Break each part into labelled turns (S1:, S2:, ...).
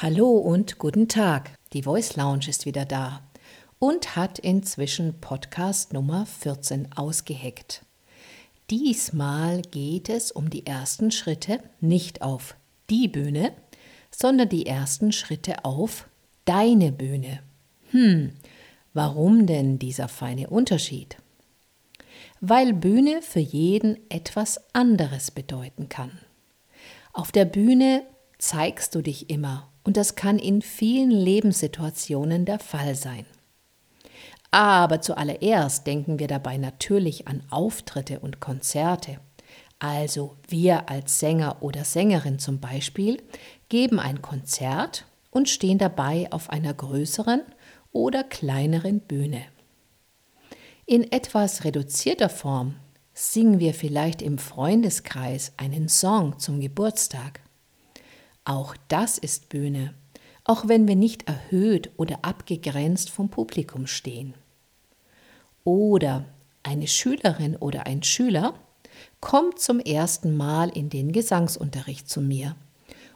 S1: Hallo und guten Tag. Die Voice Lounge ist wieder da und hat inzwischen Podcast Nummer 14 ausgeheckt. Diesmal geht es um die ersten Schritte nicht auf die Bühne, sondern die ersten Schritte auf deine Bühne. Hm, warum denn dieser feine Unterschied? Weil Bühne für jeden etwas anderes bedeuten kann. Auf der Bühne zeigst du dich immer und das kann in vielen Lebenssituationen der Fall sein. Aber zuallererst denken wir dabei natürlich an Auftritte und Konzerte. Also wir als Sänger oder Sängerin zum Beispiel geben ein Konzert und stehen dabei auf einer größeren oder kleineren Bühne. In etwas reduzierter Form singen wir vielleicht im Freundeskreis einen Song zum Geburtstag. Auch das ist Bühne, auch wenn wir nicht erhöht oder abgegrenzt vom Publikum stehen. Oder eine Schülerin oder ein Schüler kommt zum ersten Mal in den Gesangsunterricht zu mir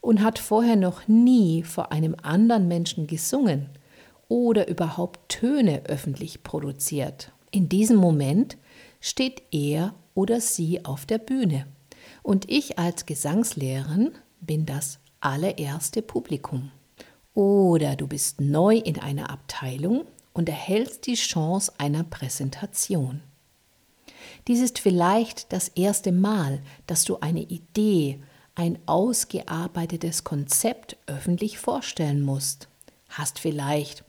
S1: und hat vorher noch nie vor einem anderen Menschen gesungen oder überhaupt Töne öffentlich produziert. In diesem Moment steht er oder sie auf der Bühne und ich als Gesangslehrerin bin das allererste Publikum. Oder du bist neu in einer Abteilung und erhältst die Chance einer Präsentation. Dies ist vielleicht das erste Mal, dass du eine Idee, ein ausgearbeitetes Konzept öffentlich vorstellen musst. Hast vielleicht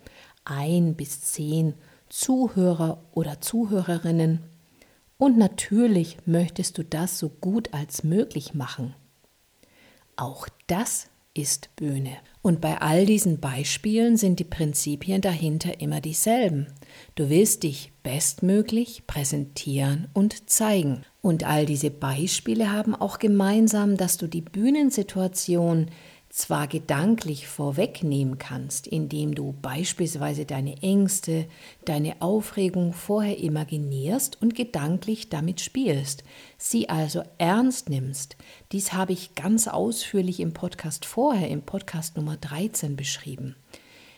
S1: ein bis zehn Zuhörer oder Zuhörerinnen und natürlich möchtest du das so gut als möglich machen. Auch das ist Bühne. Und bei all diesen Beispielen sind die Prinzipien dahinter immer dieselben. Du willst dich bestmöglich präsentieren und zeigen. Und all diese Beispiele haben auch gemeinsam, dass du die Bühnensituation zwar gedanklich vorwegnehmen kannst, indem du beispielsweise deine Ängste, deine Aufregung vorher imaginierst und gedanklich damit spielst, sie also ernst nimmst. Dies habe ich ganz ausführlich im Podcast vorher, im Podcast Nummer 13 beschrieben.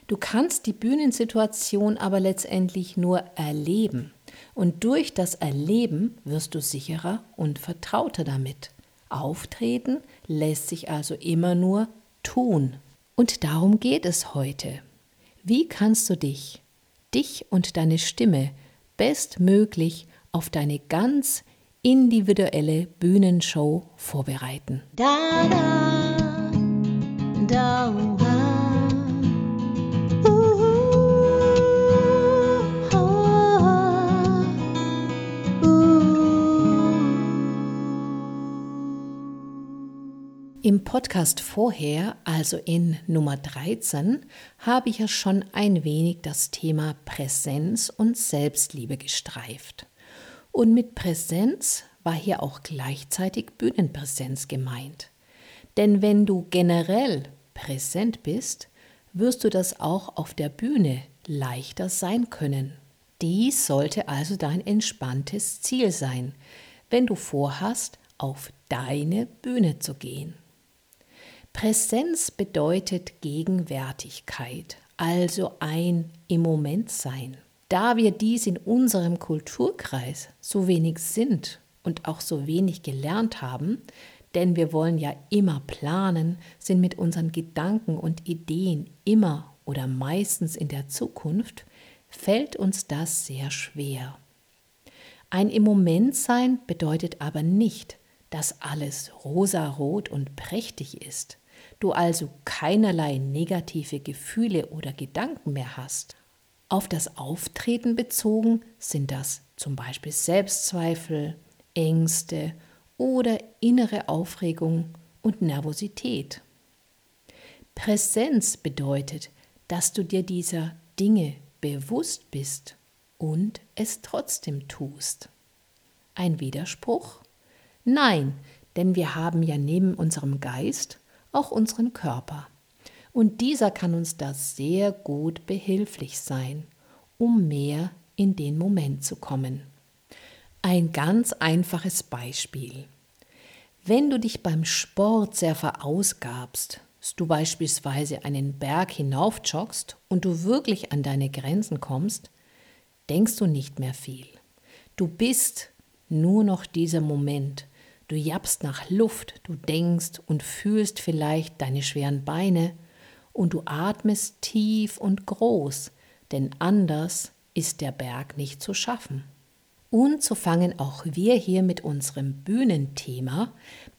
S1: Du kannst die Bühnensituation aber letztendlich nur erleben. Und durch das Erleben wirst du sicherer und vertrauter damit. Auftreten lässt sich also immer nur tun. Und darum geht es heute. Wie kannst du dich, dich und deine Stimme bestmöglich auf deine ganz individuelle Bühnenshow vorbereiten? Da, da, da, Im Podcast vorher, also in Nummer 13, habe ich ja schon ein wenig das Thema Präsenz und Selbstliebe gestreift. Und mit Präsenz war hier auch gleichzeitig Bühnenpräsenz gemeint. Denn wenn du generell präsent bist, wirst du das auch auf der Bühne leichter sein können. Dies sollte also dein entspanntes Ziel sein, wenn du vorhast, auf deine Bühne zu gehen. Präsenz bedeutet Gegenwärtigkeit, also ein im Moment sein. Da wir dies in unserem Kulturkreis so wenig sind und auch so wenig gelernt haben, denn wir wollen ja immer planen, sind mit unseren Gedanken und Ideen immer oder meistens in der Zukunft, fällt uns das sehr schwer. Ein im Moment sein bedeutet aber nicht, dass alles rosarot und prächtig ist du also keinerlei negative Gefühle oder Gedanken mehr hast. Auf das Auftreten bezogen sind das zum Beispiel Selbstzweifel, Ängste oder innere Aufregung und Nervosität. Präsenz bedeutet, dass du dir dieser Dinge bewusst bist und es trotzdem tust. Ein Widerspruch? Nein, denn wir haben ja neben unserem Geist auch unseren Körper. Und dieser kann uns da sehr gut behilflich sein, um mehr in den Moment zu kommen. Ein ganz einfaches Beispiel. Wenn du dich beim Sport sehr verausgabst, du beispielsweise einen Berg hinaufjoggst und du wirklich an deine Grenzen kommst, denkst du nicht mehr viel. Du bist nur noch dieser Moment. Du jappst nach Luft, du denkst und fühlst vielleicht deine schweren Beine und du atmest tief und groß, denn anders ist der Berg nicht zu schaffen. Und so fangen auch wir hier mit unserem Bühnenthema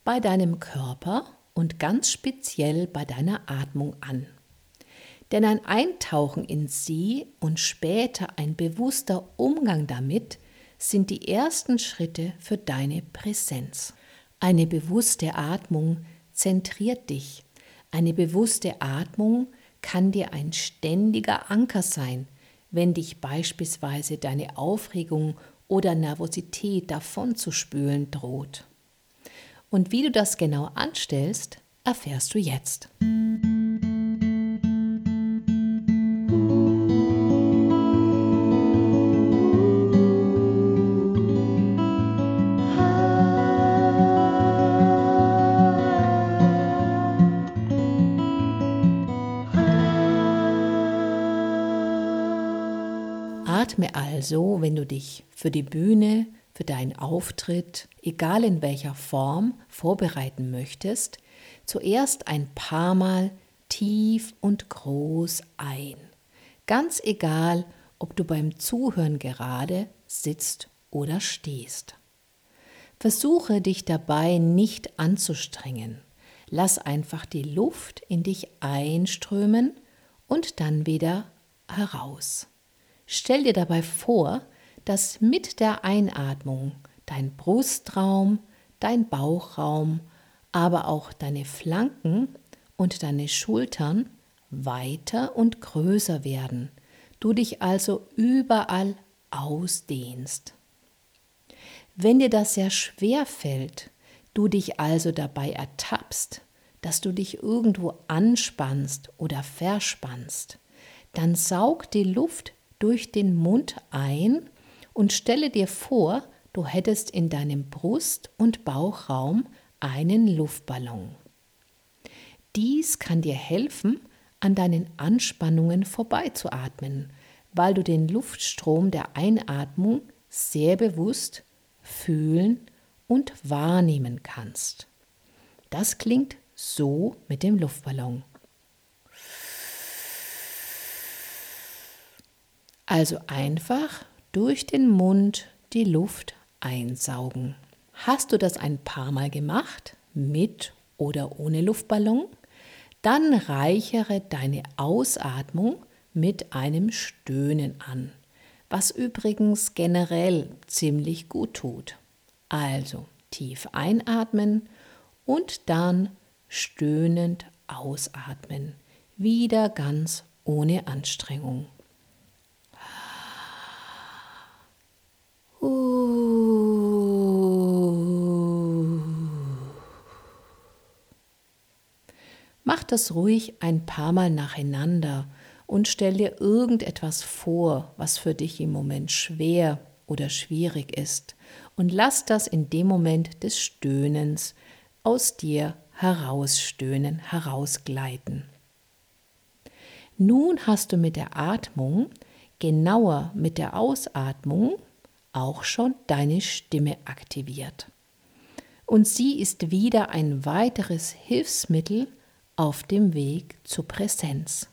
S1: bei deinem Körper und ganz speziell bei deiner Atmung an. Denn ein Eintauchen in sie und später ein bewusster Umgang damit sind die ersten Schritte für deine Präsenz. Eine bewusste Atmung zentriert dich. Eine bewusste Atmung kann dir ein ständiger Anker sein, wenn dich beispielsweise deine Aufregung oder Nervosität davonzuspülen droht. Und wie du das genau anstellst, erfährst du jetzt. Atme also, wenn du dich für die Bühne, für deinen Auftritt, egal in welcher Form, vorbereiten möchtest, zuerst ein paar Mal tief und groß ein. Ganz egal, ob du beim Zuhören gerade sitzt oder stehst. Versuche dich dabei nicht anzustrengen. Lass einfach die Luft in dich einströmen und dann wieder heraus. Stell dir dabei vor, dass mit der Einatmung dein Brustraum, dein Bauchraum, aber auch deine Flanken und deine Schultern weiter und größer werden, du dich also überall ausdehnst. Wenn dir das sehr schwer fällt, du dich also dabei ertappst, dass du dich irgendwo anspannst oder verspannst, dann saug die Luft durch den Mund ein und stelle dir vor, du hättest in deinem Brust- und Bauchraum einen Luftballon. Dies kann dir helfen, an deinen Anspannungen vorbeizuatmen, weil du den Luftstrom der Einatmung sehr bewusst fühlen und wahrnehmen kannst. Das klingt so mit dem Luftballon. Also einfach durch den Mund die Luft einsaugen. Hast du das ein paar Mal gemacht, mit oder ohne Luftballon? Dann reichere deine Ausatmung mit einem Stöhnen an, was übrigens generell ziemlich gut tut. Also tief einatmen und dann stöhnend ausatmen, wieder ganz ohne Anstrengung. Das ruhig ein paar Mal nacheinander und stell dir irgendetwas vor, was für dich im Moment schwer oder schwierig ist und lass das in dem Moment des Stöhnens aus dir herausstöhnen, herausgleiten. Nun hast du mit der Atmung, genauer mit der Ausatmung, auch schon deine Stimme aktiviert. Und sie ist wieder ein weiteres Hilfsmittel auf dem Weg zur Präsenz.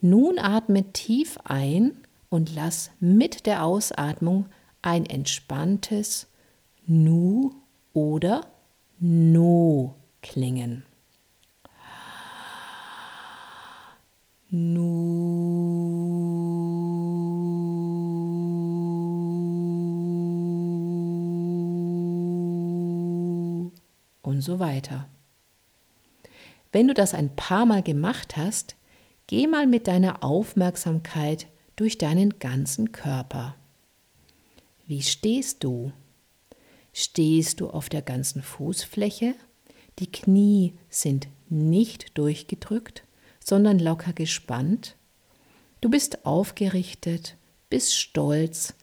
S1: Nun atme tief ein und lass mit der Ausatmung ein entspanntes Nu oder No klingen. Nu. und so weiter. Wenn du das ein paar Mal gemacht hast, geh mal mit deiner Aufmerksamkeit durch deinen ganzen Körper. Wie stehst du? Stehst du auf der ganzen Fußfläche? Die Knie sind nicht durchgedrückt, sondern locker gespannt. Du bist aufgerichtet, bist stolz,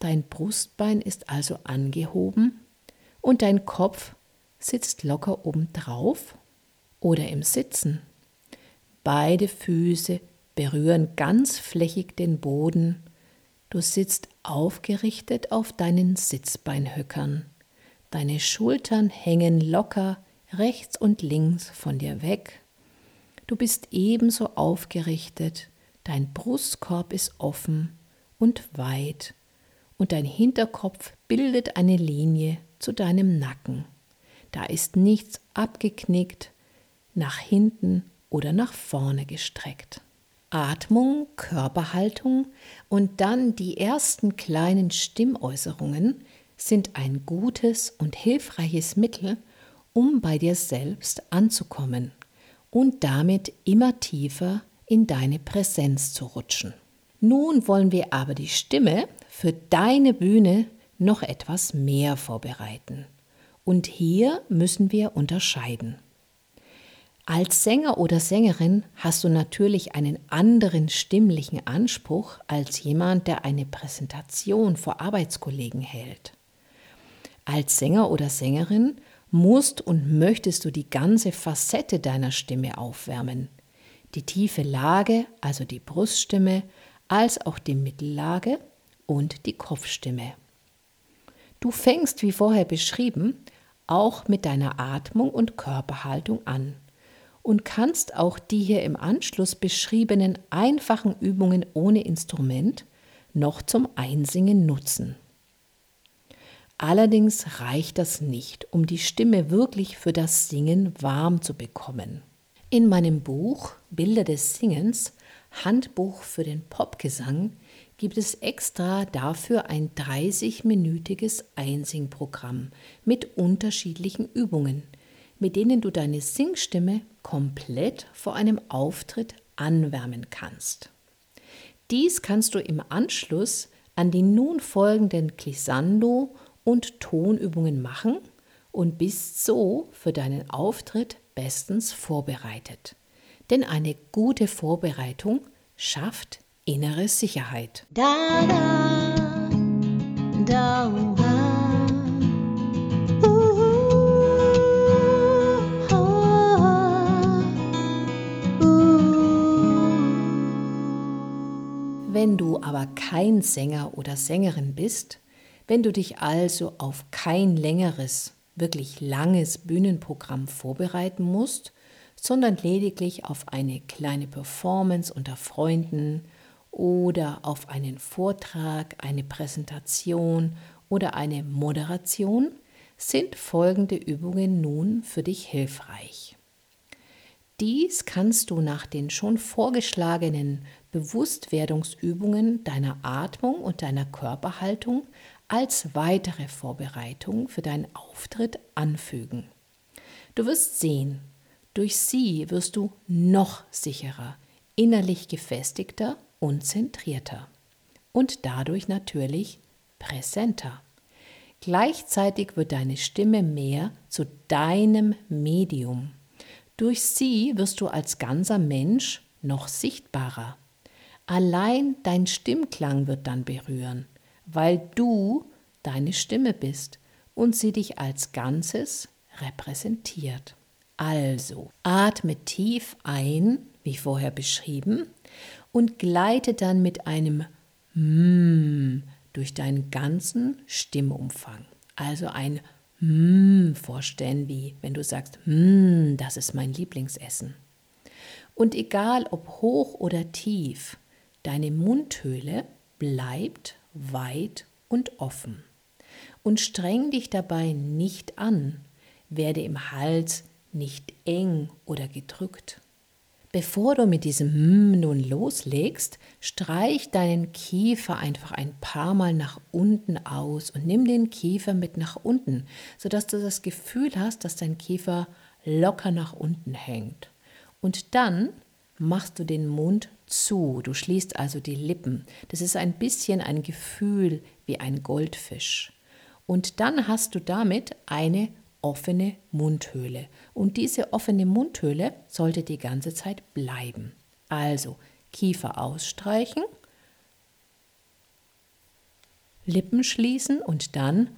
S1: Dein Brustbein ist also angehoben und dein Kopf sitzt locker oben drauf oder im Sitzen. Beide Füße berühren ganz flächig den Boden. Du sitzt aufgerichtet auf deinen Sitzbeinhöckern. Deine Schultern hängen locker rechts und links von dir weg. Du bist ebenso aufgerichtet, dein Brustkorb ist offen und weit und dein Hinterkopf bildet eine Linie zu deinem Nacken. Da ist nichts abgeknickt, nach hinten oder nach vorne gestreckt. Atmung, Körperhaltung und dann die ersten kleinen Stimmäußerungen sind ein gutes und hilfreiches Mittel, um bei dir selbst anzukommen und damit immer tiefer in deine Präsenz zu rutschen. Nun wollen wir aber die Stimme für deine Bühne noch etwas mehr vorbereiten. Und hier müssen wir unterscheiden. Als Sänger oder Sängerin hast du natürlich einen anderen stimmlichen Anspruch als jemand, der eine Präsentation vor Arbeitskollegen hält. Als Sänger oder Sängerin musst und möchtest du die ganze Facette deiner Stimme aufwärmen. Die tiefe Lage, also die Bruststimme, als auch die Mittellage und die Kopfstimme. Du fängst, wie vorher beschrieben, auch mit deiner Atmung und Körperhaltung an und kannst auch die hier im Anschluss beschriebenen einfachen Übungen ohne Instrument noch zum Einsingen nutzen. Allerdings reicht das nicht, um die Stimme wirklich für das Singen warm zu bekommen. In meinem Buch Bilder des Singens Handbuch für den Popgesang gibt es extra dafür ein 30-minütiges Einsingprogramm mit unterschiedlichen Übungen, mit denen du deine Singstimme komplett vor einem Auftritt anwärmen kannst. Dies kannst du im Anschluss an die nun folgenden Glissando und Tonübungen machen und bist so für deinen Auftritt bestens vorbereitet. Denn eine gute Vorbereitung schafft innere Sicherheit. Da, da, da, Wenn du aber kein Sänger oder Sängerin bist, wenn du dich also auf kein längeres, wirklich langes Bühnenprogramm vorbereiten musst, sondern lediglich auf eine kleine Performance unter Freunden oder auf einen Vortrag, eine Präsentation oder eine Moderation, sind folgende Übungen nun für dich hilfreich. Dies kannst du nach den schon vorgeschlagenen Bewusstwerdungsübungen deiner Atmung und deiner Körperhaltung als weitere Vorbereitung für deinen Auftritt anfügen. Du wirst sehen, durch sie wirst du noch sicherer, innerlich gefestigter und zentrierter und dadurch natürlich präsenter. Gleichzeitig wird deine Stimme mehr zu deinem Medium. Durch sie wirst du als ganzer Mensch noch sichtbarer. Allein dein Stimmklang wird dann berühren, weil du deine Stimme bist und sie dich als Ganzes repräsentiert. Also, atme tief ein, wie vorher beschrieben, und gleite dann mit einem Mm durch deinen ganzen Stimmumfang. Also ein Mm vorstellen, wie wenn du sagst, mm, das ist mein Lieblingsessen. Und egal ob hoch oder tief, deine Mundhöhle bleibt weit und offen. Und streng dich dabei nicht an, werde im Hals nicht eng oder gedrückt. Bevor du mit diesem Hm nun loslegst, streich deinen Kiefer einfach ein paar Mal nach unten aus und nimm den Kiefer mit nach unten, sodass du das Gefühl hast, dass dein Kiefer locker nach unten hängt. Und dann machst du den Mund zu, du schließt also die Lippen. Das ist ein bisschen ein Gefühl wie ein Goldfisch. Und dann hast du damit eine offene Mundhöhle. Und diese offene Mundhöhle sollte die ganze Zeit bleiben. Also Kiefer ausstreichen, Lippen schließen und dann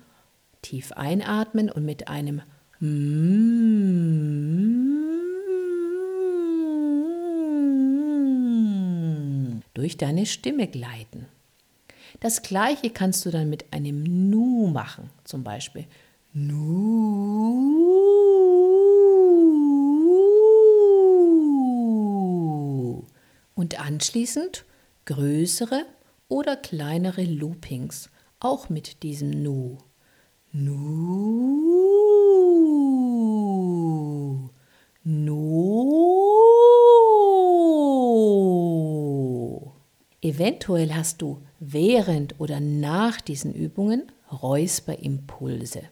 S1: tief einatmen und mit einem durch deine Stimme gleiten. Das gleiche kannst du dann mit einem Nu machen, zum Beispiel Nu. Und anschließend größere oder kleinere Loopings, auch mit diesem Nu. Nu. Nu. Eventuell hast du während oder nach diesen Übungen Räusperimpulse.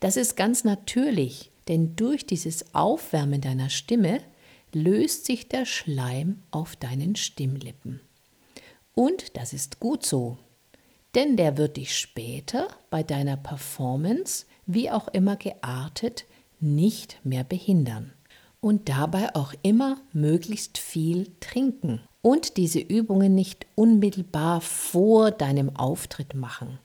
S1: Das ist ganz natürlich, denn durch dieses Aufwärmen deiner Stimme löst sich der Schleim auf deinen Stimmlippen. Und das ist gut so, denn der wird dich später bei deiner Performance, wie auch immer geartet, nicht mehr behindern. Und dabei auch immer möglichst viel trinken. Und diese Übungen nicht unmittelbar vor deinem Auftritt machen.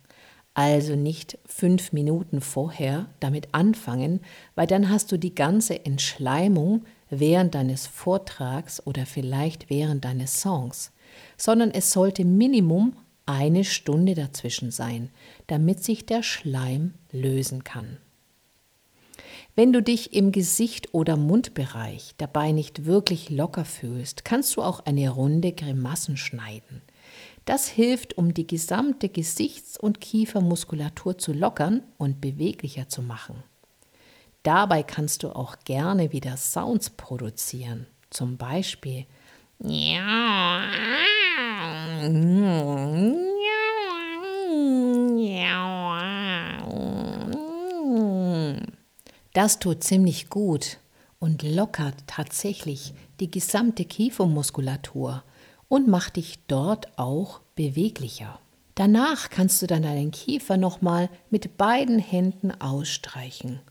S1: Also nicht fünf Minuten vorher damit anfangen, weil dann hast du die ganze Entschleimung während deines Vortrags oder vielleicht während deines Songs sondern es sollte Minimum eine Stunde dazwischen sein, damit sich der Schleim lösen kann. Wenn du dich im Gesicht- oder Mundbereich dabei nicht wirklich locker fühlst, kannst du auch eine runde Grimassen schneiden. Das hilft, um die gesamte Gesichts- und Kiefermuskulatur zu lockern und beweglicher zu machen. Dabei kannst du auch gerne wieder Sounds produzieren, zum Beispiel. Das tut ziemlich gut und lockert tatsächlich die gesamte Kiefermuskulatur und macht dich dort auch beweglicher. Danach kannst du dann deinen Kiefer nochmal mit beiden Händen ausstreichen,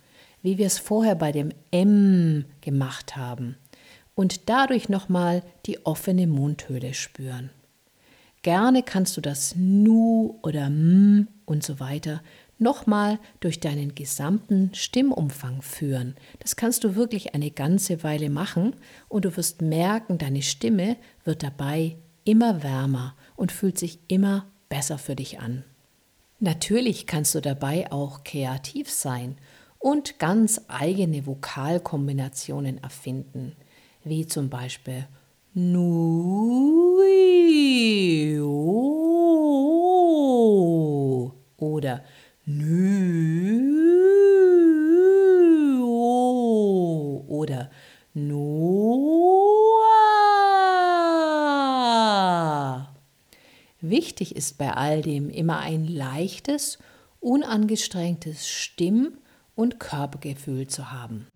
S1: wie wir es vorher bei dem M gemacht haben und dadurch nochmal die offene Mundhöhle spüren. Gerne kannst du das Nu oder M und so weiter nochmal durch deinen gesamten Stimmumfang führen. Das kannst du wirklich eine ganze Weile machen und du wirst merken, deine Stimme wird dabei immer wärmer und fühlt sich immer besser für dich an. Natürlich kannst du dabei auch kreativ sein und ganz eigene Vokalkombinationen erfinden wie zum Beispiel Nu oder Nü oder Noah. Wichtig ist bei all dem immer ein leichtes, unangestrengtes Stimm- und Körpergefühl zu haben.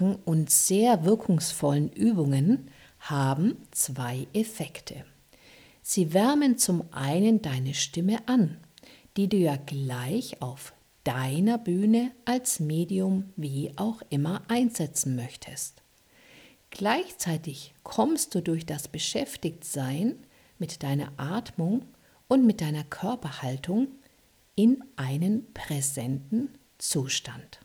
S1: Einfachen und sehr wirkungsvollen Übungen haben zwei Effekte. Sie wärmen zum einen deine Stimme an, die du ja gleich auf deiner Bühne als Medium wie auch immer einsetzen möchtest. Gleichzeitig kommst du durch das Beschäftigtsein mit deiner Atmung und mit deiner Körperhaltung in einen präsenten Zustand.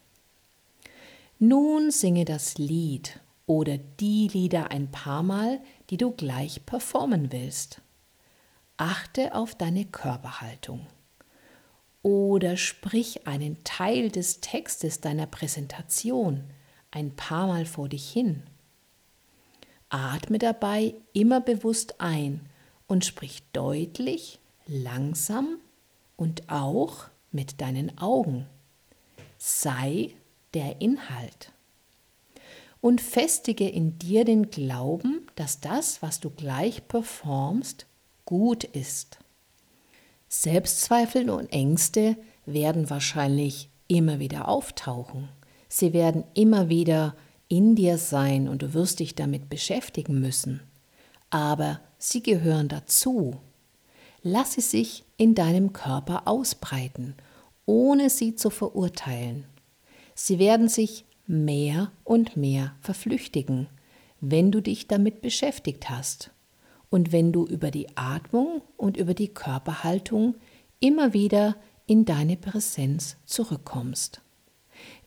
S1: Nun singe das Lied oder die Lieder ein paar Mal, die du gleich performen willst. Achte auf deine Körperhaltung. Oder sprich einen Teil des Textes deiner Präsentation ein paar Mal vor dich hin. Atme dabei immer bewusst ein und sprich deutlich, langsam und auch mit deinen Augen. Sei der Inhalt. Und festige in dir den Glauben, dass das, was du gleich performst, gut ist. Selbstzweifel und Ängste werden wahrscheinlich immer wieder auftauchen. Sie werden immer wieder in dir sein und du wirst dich damit beschäftigen müssen. Aber sie gehören dazu. Lass sie sich in deinem Körper ausbreiten, ohne sie zu verurteilen. Sie werden sich mehr und mehr verflüchtigen, wenn du dich damit beschäftigt hast und wenn du über die Atmung und über die Körperhaltung immer wieder in deine Präsenz zurückkommst.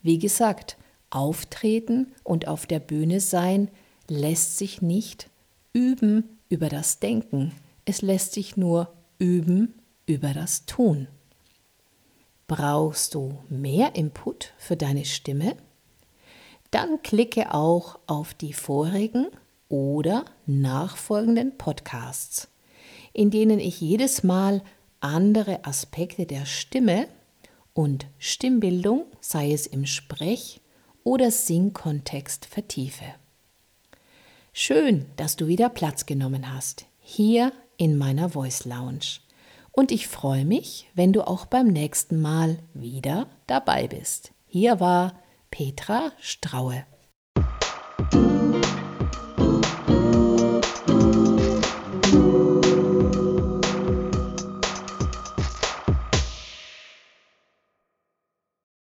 S1: Wie gesagt, auftreten und auf der Bühne sein lässt sich nicht üben über das Denken, es lässt sich nur üben über das Tun. Brauchst du mehr Input für deine Stimme? Dann klicke auch auf die vorigen oder nachfolgenden Podcasts, in denen ich jedes Mal andere Aspekte der Stimme und Stimmbildung, sei es im Sprech- oder Singkontext, vertiefe. Schön, dass du wieder Platz genommen hast, hier in meiner Voice Lounge. Und ich freue mich, wenn du auch beim nächsten Mal wieder dabei bist. Hier war Petra Straue.